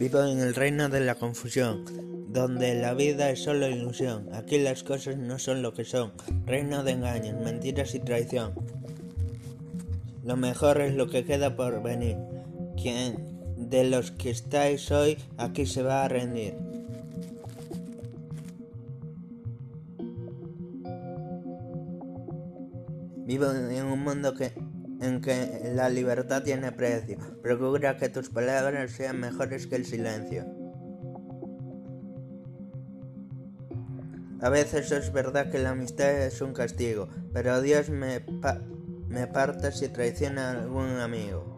Vivo en el reino de la confusión, donde la vida es solo ilusión. Aquí las cosas no son lo que son. Reino de engaños, mentiras y traición. Lo mejor es lo que queda por venir. Quien de los que estáis hoy aquí se va a rendir. Vivo en un mundo que en que la libertad tiene precio. Procura que tus palabras sean mejores que el silencio. A veces es verdad que la amistad es un castigo, pero Dios me, me parte si traiciona a algún amigo.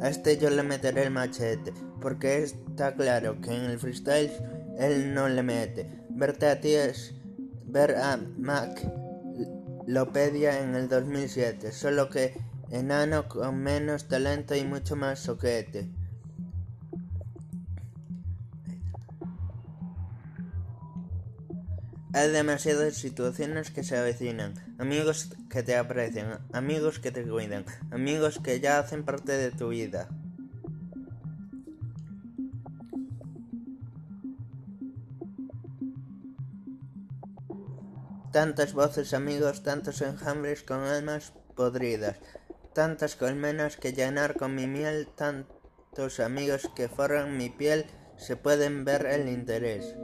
A este yo le meteré el machete, porque está claro que en el freestyle él no le mete. Verte a ti es ver a Mac Lopedia en el 2007, solo que enano con menos talento y mucho más soquete. Hay demasiadas situaciones que se avecinan, amigos que te aprecian, amigos que te cuidan, amigos que ya hacen parte de tu vida. Tantas voces amigos, tantos enjambres con almas podridas, tantas colmenas que llenar con mi miel, tantos amigos que forran mi piel, se pueden ver el interés.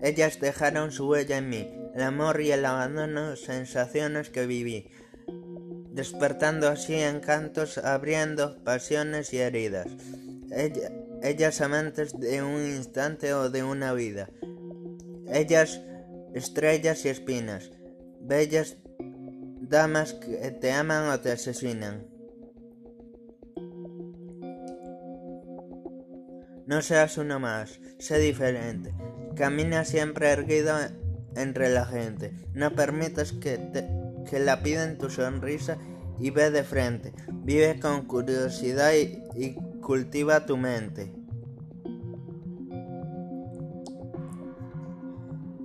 Ellas dejaron su huella en mí, el amor y el abandono, sensaciones que viví, despertando así encantos, abriendo pasiones y heridas ellas amantes de un instante o de una vida. Ellas estrellas y espinas, bellas damas que te aman o te asesinan. No seas uno más, sé diferente. Camina siempre erguido entre la gente. No permitas que, te, que la piden tu sonrisa y ve de frente. Vive con curiosidad y cultiva tu mente.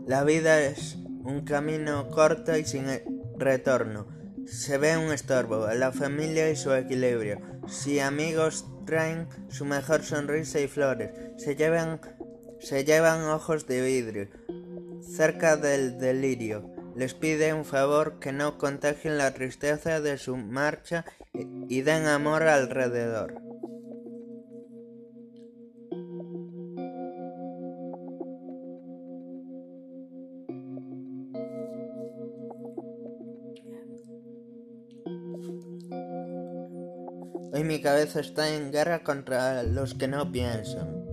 La vida es un camino corto y sin retorno. Se ve un estorbo, la familia y su equilibrio. Si amigos traen su mejor sonrisa y flores, se llevan, se llevan ojos de vidrio. Cerca del delirio, les pide un favor que no contagien la tristeza de su marcha y den amor alrededor. Hoy mi cabeza está en guerra contra los que no piensan.